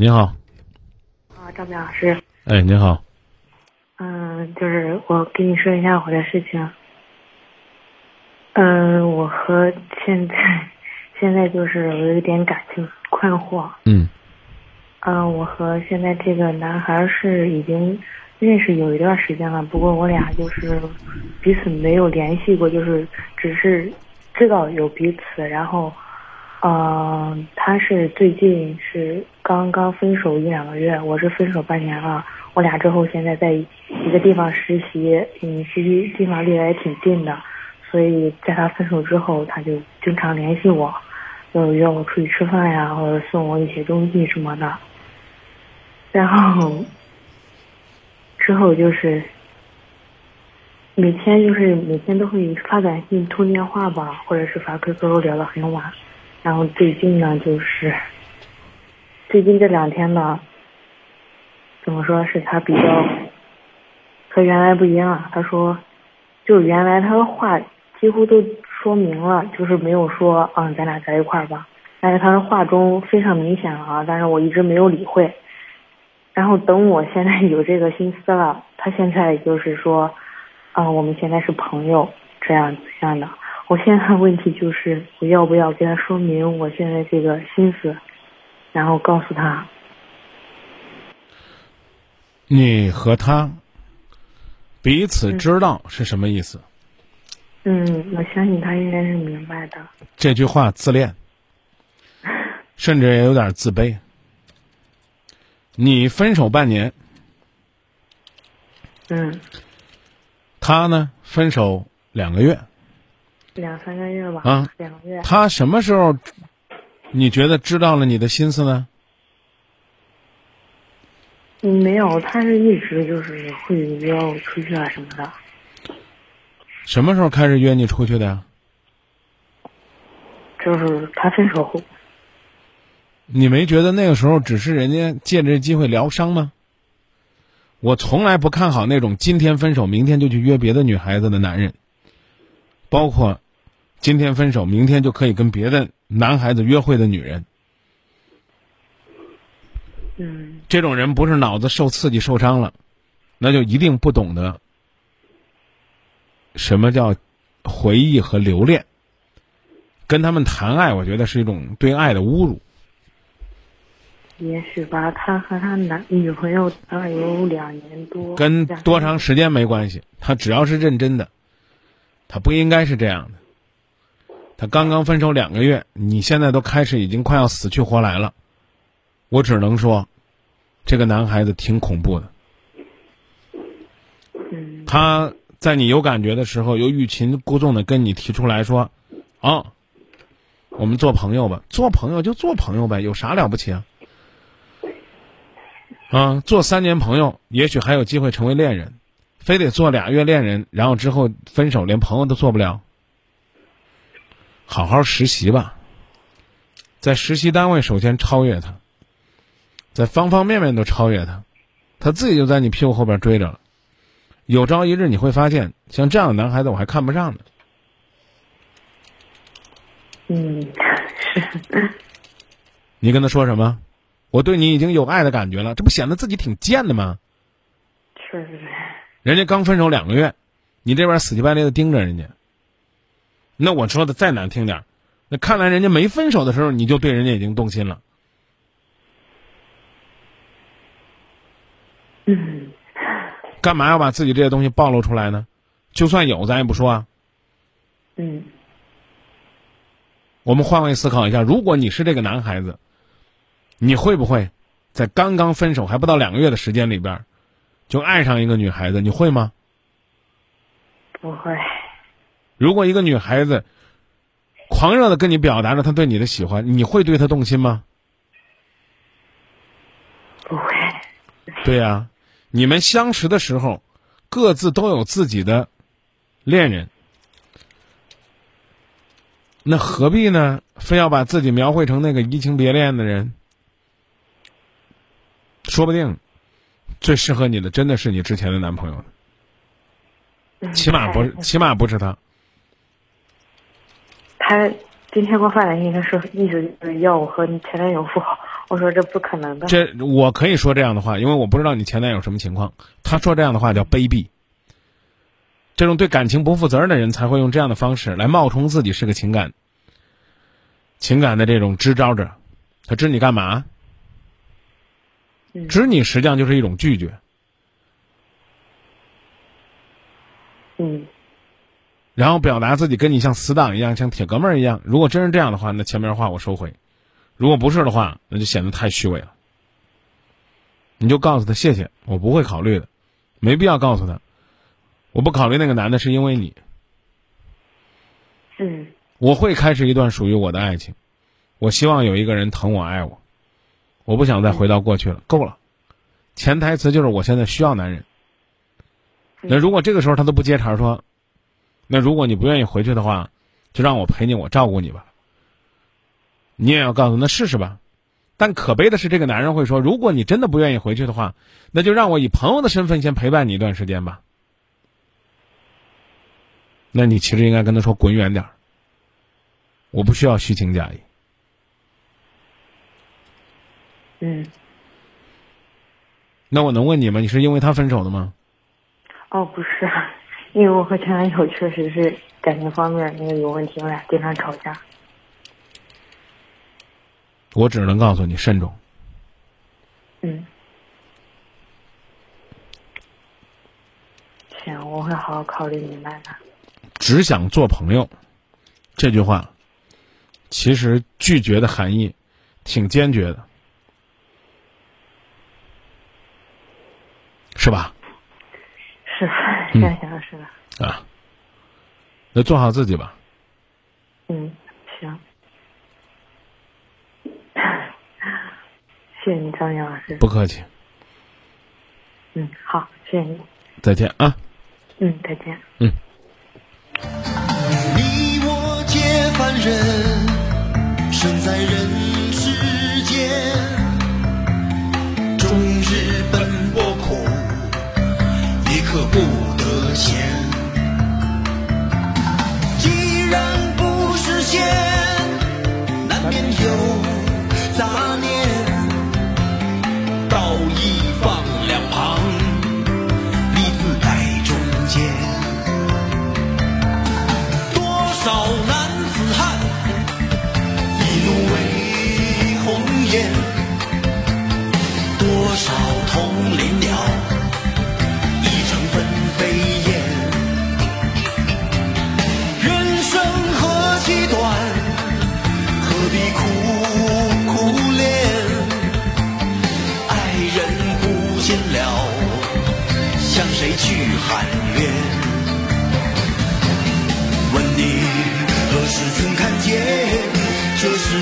你好，啊，张明老师，哎，你好，嗯，就是我跟你说一下我的事情。嗯，我和现在现在就是我有一点感情困惑。嗯嗯，我和现在这个男孩是已经认识有一段时间了，不过我俩就是彼此没有联系过，就是只是知道有彼此，然后。嗯，他是最近是刚刚分手一两个月，我是分手半年了。我俩之后现在在一个地方实习，嗯，实习地方离得也挺近的，所以在他分手之后，他就经常联系我，就约我出去吃饭呀，或者送我一些东西什么的。然后之后就是每天就是每天都会发短信、通电话吧，或者是发 QQ 聊到很晚。然后最近呢，就是最近这两天呢，怎么说是他比较和原来不一样。他说，就原来他的话几乎都说明了，就是没有说嗯咱俩在一块儿吧。但是他的话中非常明显了啊，但是我一直没有理会。然后等我现在有这个心思了，他现在就是说，啊我们现在是朋友这样这样的。我现在问题就是，我要不要跟他说明我现在这个心思，然后告诉他。你和他彼此知道是什么意思？嗯，我相信他应该是明白的。这句话自恋，甚至也有点自卑。你分手半年，嗯，他呢？分手两个月。两三个月吧，啊，两个月。他什么时候，你觉得知道了你的心思呢？嗯，没有，他是一直就是会约我出去啊什么的。什么时候开始约你出去的呀？就是他分手后。你没觉得那个时候只是人家借着机会疗伤吗？我从来不看好那种今天分手明天就去约别的女孩子的男人，包括。今天分手，明天就可以跟别的男孩子约会的女人，嗯，这种人不是脑子受刺激受伤了，那就一定不懂得什么叫回忆和留恋。跟他们谈爱，我觉得是一种对爱的侮辱。也许吧，他和他男女朋友谈了有两年多，跟多长时间没关系，他只要是认真的，他不应该是这样的。他刚刚分手两个月，你现在都开始已经快要死去活来了，我只能说，这个男孩子挺恐怖的。他在你有感觉的时候，又欲擒故纵的跟你提出来说：“啊，我们做朋友吧，做朋友就做朋友呗，有啥了不起啊？啊，做三年朋友，也许还有机会成为恋人，非得做俩月恋人，然后之后分手，连朋友都做不了。”好好实习吧，在实习单位首先超越他，在方方面面都超越他，他自己就在你屁股后边追着了。有朝一日你会发现，像这样的男孩子我还看不上呢。嗯，是。你跟他说什么？我对你已经有爱的感觉了，这不显得自己挺贱的吗？是是是。人家刚分手两个月，你这边死乞白赖的盯着人家。那我说的再难听点那看来人家没分手的时候，你就对人家已经动心了。嗯，干嘛要把自己这些东西暴露出来呢？就算有，咱也不说啊。嗯。我们换位思考一下，如果你是这个男孩子，你会不会在刚刚分手还不到两个月的时间里边，就爱上一个女孩子？你会吗？不会。如果一个女孩子狂热的跟你表达着她对你的喜欢，你会对她动心吗？不会。对呀，你们相识的时候，各自都有自己的恋人，那何必呢？非要把自己描绘成那个移情别恋的人？说不定最适合你的真的是你之前的男朋友起码不是，起码不是他。他今天给我发短信，他说意思就是要我和你前男友复好我说这不可能的。这我可以说这样的话，因为我不知道你前男友什么情况。他说这样的话叫卑鄙。这种对感情不负责任的人才会用这样的方式来冒充自己是个情感、情感的这种支招者。他支你干嘛？嗯支你实际上就是一种拒绝。嗯然后表达自己跟你像死党一样，像铁哥们儿一样。如果真是这样的话，那前面话我收回；如果不是的话，那就显得太虚伪了。你就告诉他谢谢，我不会考虑的，没必要告诉他，我不考虑那个男的是因为你，嗯我会开始一段属于我的爱情。我希望有一个人疼我爱我，我不想再回到过去了，够了。潜台词就是我现在需要男人。那如果这个时候他都不接茬说，那如果你不愿意回去的话，就让我陪你，我照顾你吧。你也要告诉那试试吧。但可悲的是，这个男人会说，如果你真的不愿意回去的话，那就让我以朋友的身份先陪伴你一段时间吧。那你其实应该跟他说滚远点儿，我不需要虚情假意。嗯。那我能问你吗？你是因为他分手的吗？哦，不是，因为我和前男友确实是感情方面那个有问题，我俩经常吵架。我只能告诉你慎重。嗯。行，我会好好考虑明白的。只想做朋友，这句话，其实拒绝的含义挺坚决的，是吧？是的，现在想想是的。啊，那做好自己吧。嗯，行。谢谢你，张明老师。不客气，嗯，好，谢谢你。再见啊。嗯，再见。嗯。你我皆凡人，生在人世间，终日奔波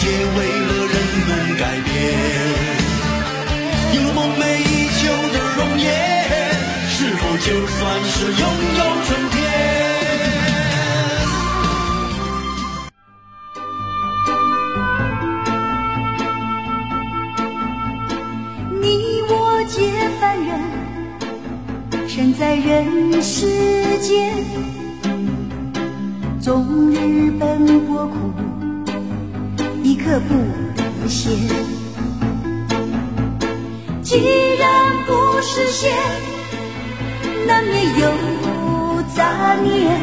界为了人们改变？有了梦寐以求的容颜，是否就算是拥有春天？你我皆凡人，身在人世间，终日奔，刻不得闲。既然不实现，难免有杂念。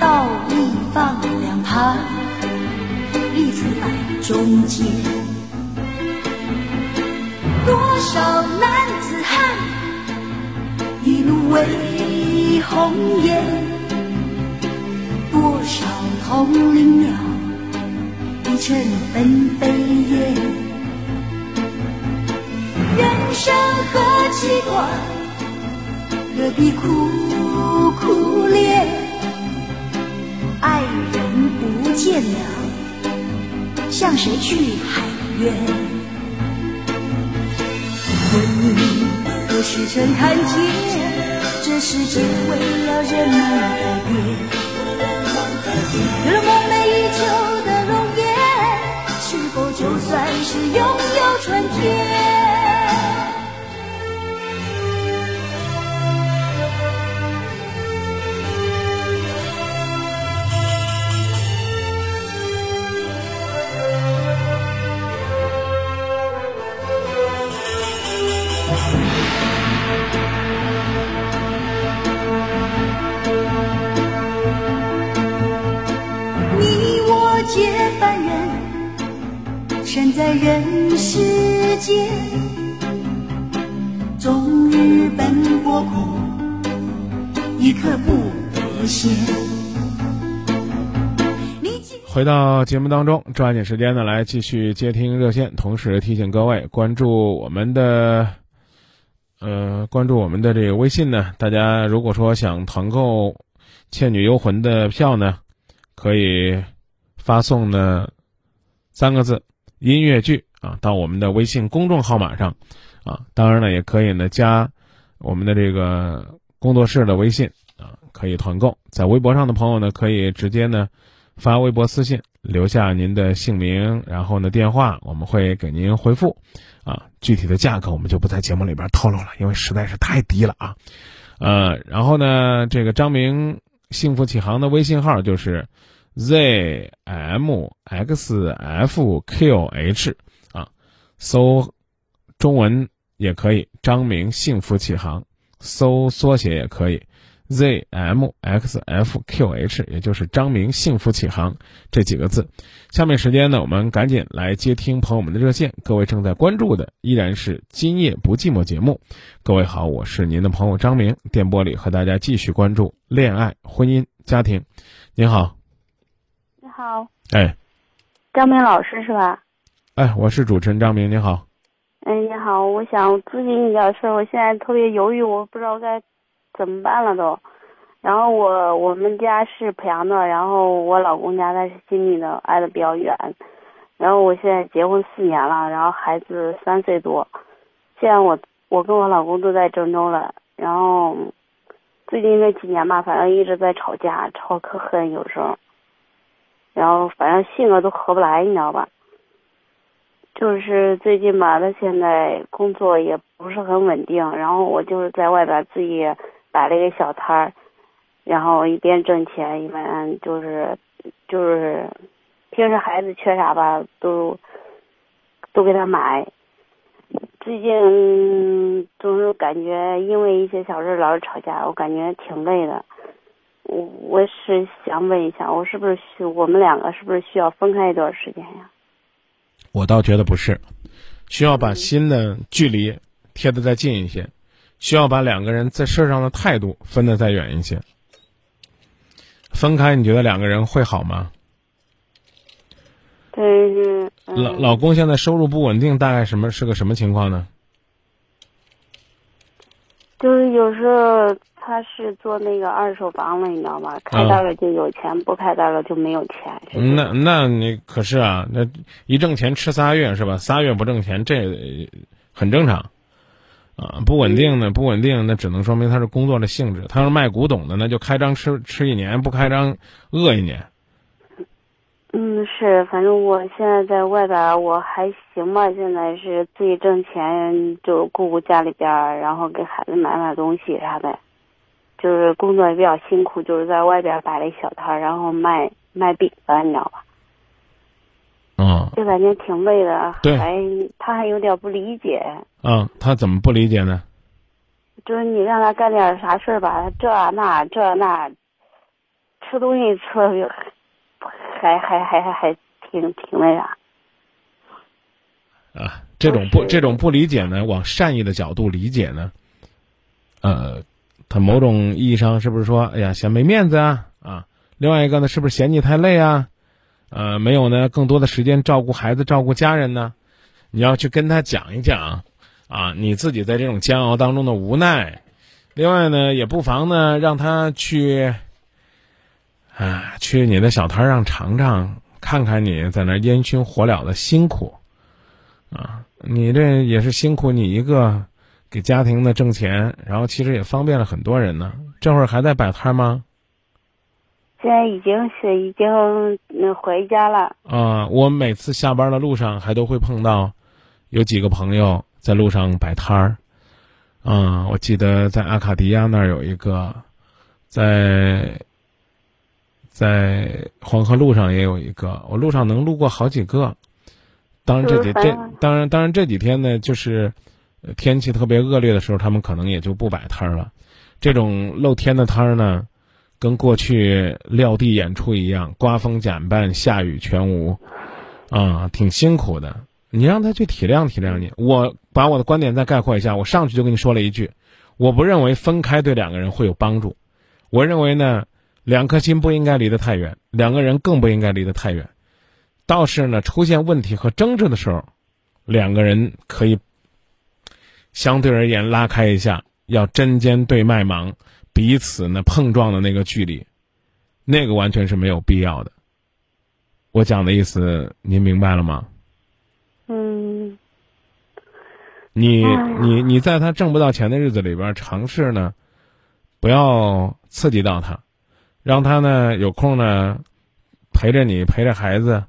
道义放两旁，利字摆中间。多少男子汉，一路为红颜；多少同林鸟，成分飞燕。人生何其短，何必苦苦恋？爱人不见了，向谁去喊冤？问你何时曾看见这世界为了人们改变？有了梦寐以求春天。身在人世间，终日奔波苦，一刻不得闲。回到节目当中，抓紧时间呢，来继续接听热线，同时提醒各位关注我们的，呃，关注我们的这个微信呢。大家如果说想团购《倩女幽魂》的票呢，可以发送呢三个字“音乐剧”啊到我们的微信公众号码上啊。当然呢，也可以呢加我们的这个工作室的微信啊，可以团购。在微博上的朋友呢，可以直接呢。发微博私信，留下您的姓名，然后呢电话，我们会给您回复。啊，具体的价格我们就不在节目里边透露了，因为实在是太低了啊。呃，然后呢，这个张明幸福启航的微信号就是 z m x f q h 啊，搜中文也可以，张明幸福启航，搜缩写也可以。Z M X F Q H，也就是张明幸福启航这几个字。下面时间呢，我们赶紧来接听朋友们的热线。各位正在关注的依然是《今夜不寂寞》节目。各位好，我是您的朋友张明，电波里和大家继续关注恋爱、婚姻、家庭。您好，好，哎张明老师是吧？哎，我是主持人张明，你好。哎，你好，我想咨询你点事儿，我现在特别犹豫，我不知道该怎么办了都。然后我我们家是濮阳的，然后我老公家在新密的，挨得比较远。然后我现在结婚四年了，然后孩子三岁多。现在我我跟我老公都在郑州了，然后最近这几年吧，反正一直在吵架，吵可狠有时候。然后反正性格都合不来，你知道吧？就是最近吧，他现在工作也不是很稳定，然后我就是在外边自己摆了一个小摊儿，然后一边挣钱一边就是就是平时孩子缺啥吧都都给他买。最近总是感觉因为一些小事老是吵架，我感觉挺累的。我我是想问一下，我是不是需我们两个是不是需要分开一段时间呀？我倒觉得不是，需要把心的距离贴得再近一些，需要把两个人在事上的态度分得再远一些。分开，你觉得两个人会好吗？但是、嗯、老老公现在收入不稳定，大概什么是个什么情况呢？就是有时候他是做那个二手房了，你知道吗？开单了就有钱，不开单了就没有钱。那那你可是啊，那一挣钱吃仨月是吧？仨月不挣钱，这呃很正常。啊，不稳定的不稳定，那只能说明他是工作的性质。他要是卖古董的，那就开张吃吃一年，不开张饿一年。嗯，是，反正我现在在外边儿我还行吧，现在是自己挣钱，就顾顾家里边儿，然后给孩子买买东西啥的，就是工作也比较辛苦，就是在外边儿摆了一小摊儿，然后卖卖饼子，你知道吧？嗯就感觉挺累的，对还他还有点不理解，嗯，他怎么不理解呢？就是你让他干点啥事儿吧，他这那这那，吃东西吃的还还还还还挺挺那啥。啊，这种不这种不理解呢，往善意的角度理解呢，呃，他某种意义上是不是说，哎呀，嫌没面子啊啊？另外一个呢，是不是嫌你太累啊？呃，没有呢，更多的时间照顾孩子、照顾家人呢？你要去跟他讲一讲啊，你自己在这种煎熬当中的无奈。另外呢，也不妨呢，让他去，啊，去你的小摊上尝尝，看看你在那烟熏火燎的辛苦。啊，你这也是辛苦你一个给家庭呢挣钱，然后其实也方便了很多人呢。这会儿还在摆摊吗？现在已经是已经嗯回家了，啊，我每次下班的路上还都会碰到，有几个朋友在路上摆摊儿。啊，我记得在阿卡迪亚那儿有一个，在在黄河路上也有一个，我路上能路过好几个。当然这几这就是反正当然当然这几天呢，就是呃天气特别恶劣的时候，他们可能也就不摆摊儿了。这种露天的摊儿呢，跟过去撂地演出一样，刮风减半，下雨全无。啊，挺辛苦的。你让他去体谅体谅你。我把我的观点再概括一下，我上去就跟你说了一句，我不认为分开对两个人会有帮助。我认为呢，两颗心不应该离得太远，两个人更不应该离得太远。倒是呢，出现问题和争执的时候，两个人可以相对而言拉开一下，要针尖对麦芒，彼此呢碰撞的那个距离，那个完全是没有必要的。我讲的意思您明白了吗？嗯你哎你你在他挣不到钱的日子里边，尝试呢，不要刺激到他，让他呢有空呢陪着你，陪着孩子，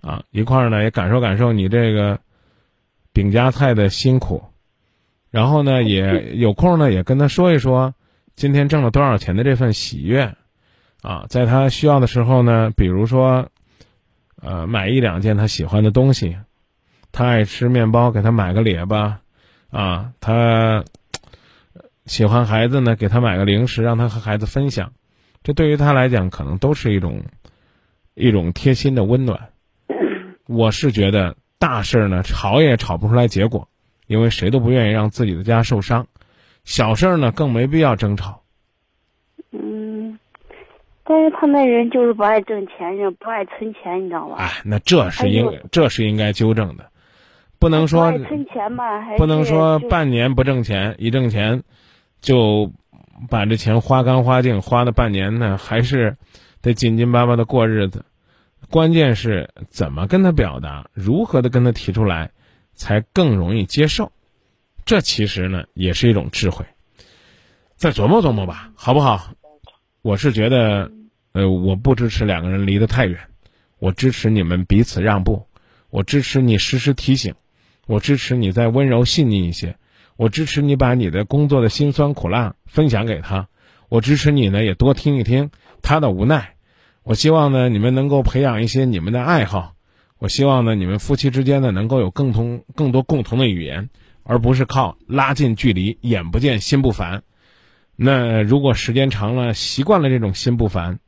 啊，一块儿呢也感受感受你这个饼夹菜的辛苦，然后呢也有空呢也跟他说一说今天挣了多少钱的这份喜悦，啊，在他需要的时候呢，比如说，呃，买一两件他喜欢的东西，他爱吃面包，给他买个列巴。啊，他喜欢孩子呢，给他买个零食，让他和孩子分享，这对于他来讲，可能都是一种一种贴心的温暖。我是觉得大事儿呢，吵也吵不出来结果，因为谁都不愿意让自己的家受伤。小事儿呢，更没必要争吵。嗯，但是他那人就是不爱挣钱，也不爱存钱，你知道吧？哎，那这是应哎呦这是应该纠正的，不能说存钱吧，还不能说半年不挣钱，一挣钱就把这钱花干花净，花了半年呢，还是得紧紧巴巴的过日子。关键是怎么跟他表达，如何的跟他提出来，才更容易接受。这其实呢，也是一种智慧。再琢磨琢磨吧，好不好？我是觉得，呃，我不支持两个人离得太远，我支持你们彼此让步，我支持你时时提醒。我支持你再温柔细腻一些，我支持你把你的工作的辛酸苦辣分享给他，我支持你呢也多听一听他的无奈。我希望呢你们能够培养一些你们的爱好，我希望呢你们夫妻之间呢能够有更同更多共同的语言，而不是靠拉近距离，眼不见心不烦。那如果时间长了，习惯了这种心不烦，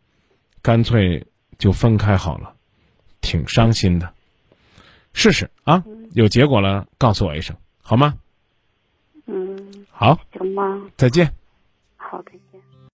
干脆就分开好了，挺伤心的。试试啊，有结果了告诉我一声，好吗？嗯，好，行吧，再见。好的。